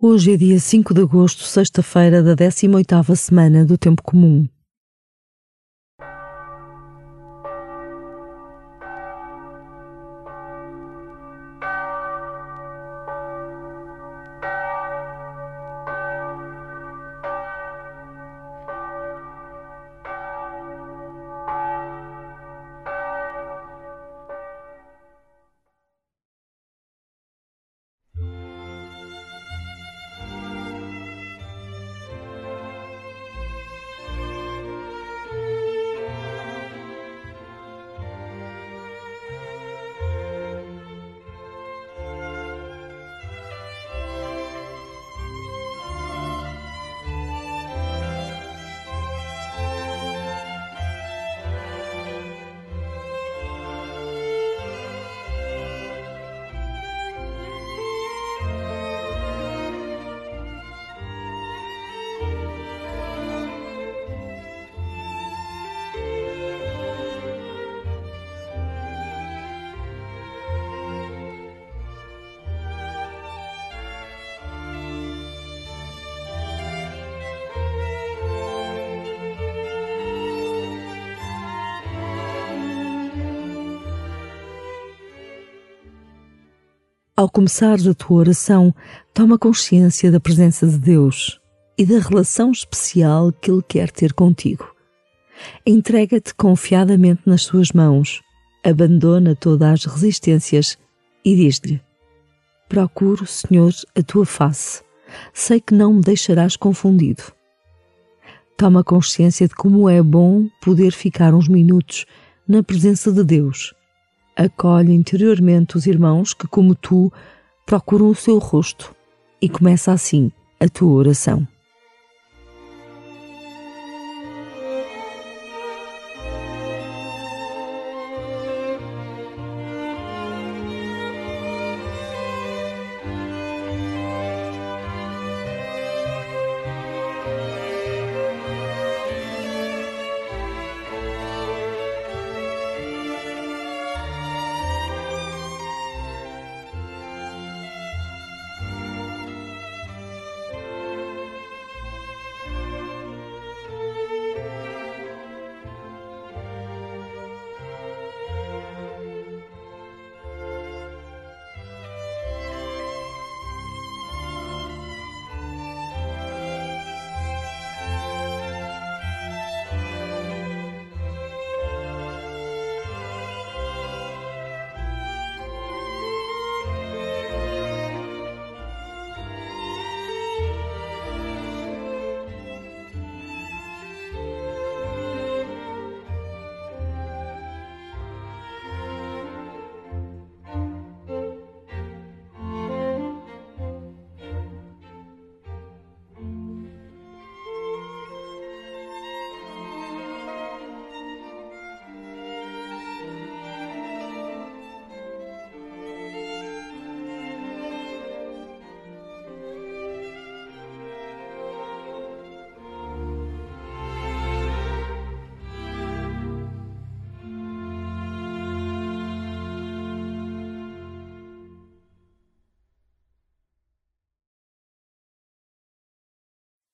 Hoje é dia 5 de agosto, sexta-feira da 18ª semana do Tempo Comum. Ao começares a tua oração, toma consciência da presença de Deus e da relação especial que Ele quer ter contigo. Entrega-te confiadamente nas suas mãos, abandona todas as resistências e diz-lhe: Procuro, Senhor, a tua face. Sei que não me deixarás confundido. Toma consciência de como é bom poder ficar uns minutos na presença de Deus acolhe interiormente os irmãos que, como tu, procuram o seu rosto e começa assim a tua oração.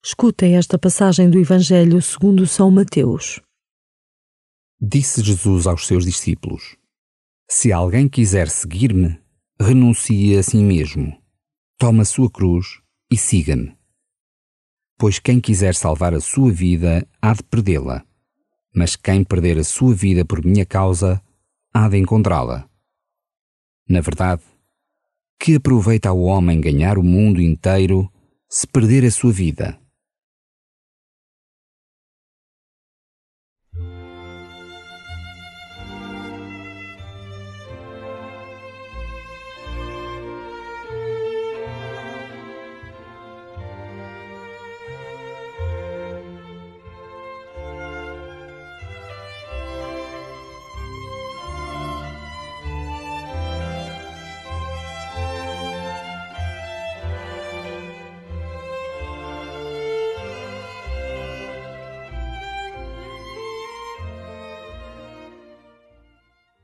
Escuta esta passagem do Evangelho segundo São Mateus. Disse Jesus aos seus discípulos: Se alguém quiser seguir-me, renuncie a si mesmo, tome a sua cruz e siga-me. Pois quem quiser salvar a sua vida há de perdê-la, mas quem perder a sua vida por minha causa há de encontrá-la. Na verdade, que aproveita ao homem ganhar o mundo inteiro se perder a sua vida?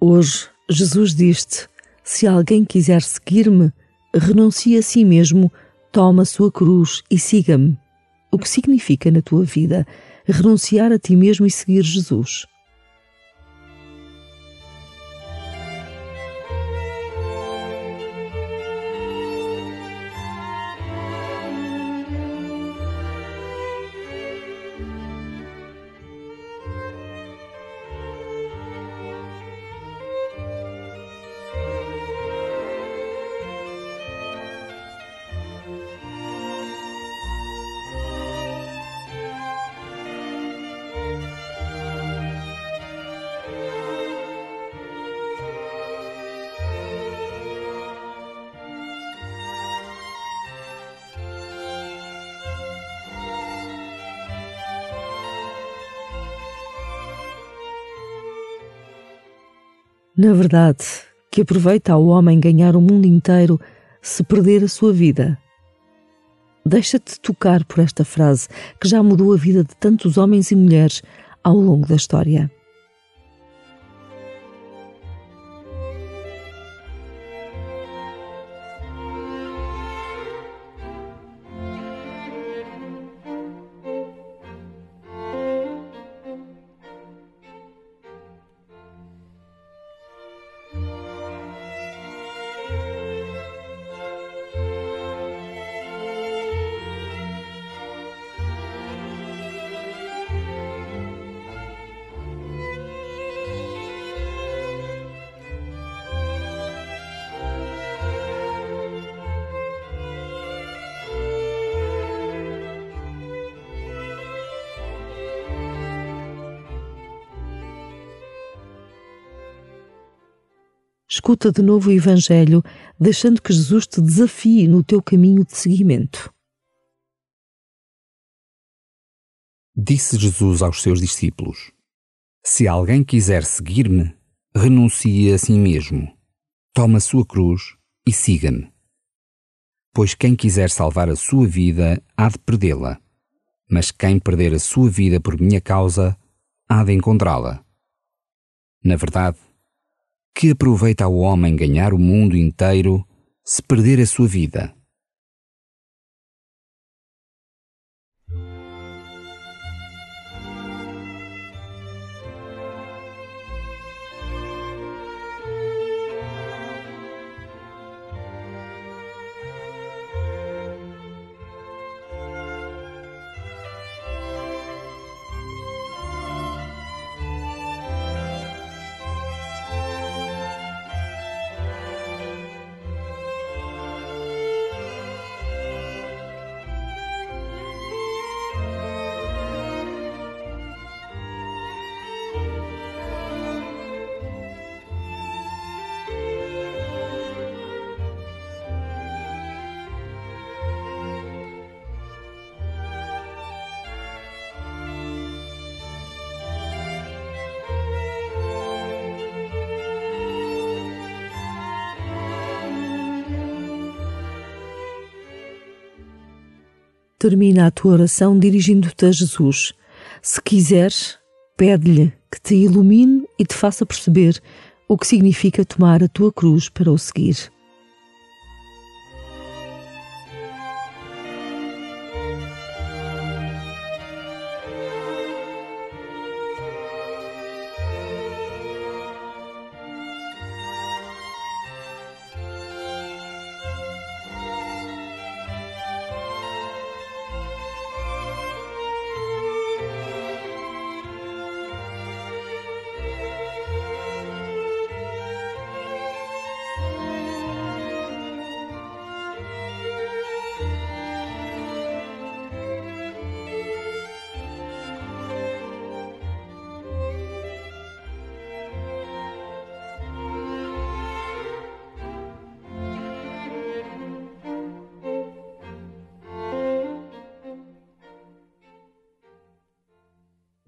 Hoje, Jesus diz-te: se alguém quiser seguir-me, renuncie a si mesmo, Toma a sua cruz e siga-me. O que significa na tua vida renunciar a ti mesmo e seguir Jesus? Na verdade, que aproveita ao homem ganhar o mundo inteiro se perder a sua vida. Deixa-te tocar por esta frase que já mudou a vida de tantos homens e mulheres ao longo da história. Escuta de novo o Evangelho, deixando que Jesus te desafie no teu caminho de seguimento. Disse Jesus aos seus discípulos: Se alguém quiser seguir-me, renuncie a si mesmo, tome a sua cruz e siga-me. Pois quem quiser salvar a sua vida há de perdê-la, mas quem perder a sua vida por minha causa há de encontrá-la. Na verdade, que aproveita ao homem ganhar o mundo inteiro se perder a sua vida? Termina a tua oração dirigindo-te a Jesus. Se quiseres, pede-lhe que te ilumine e te faça perceber o que significa tomar a tua cruz para o seguir.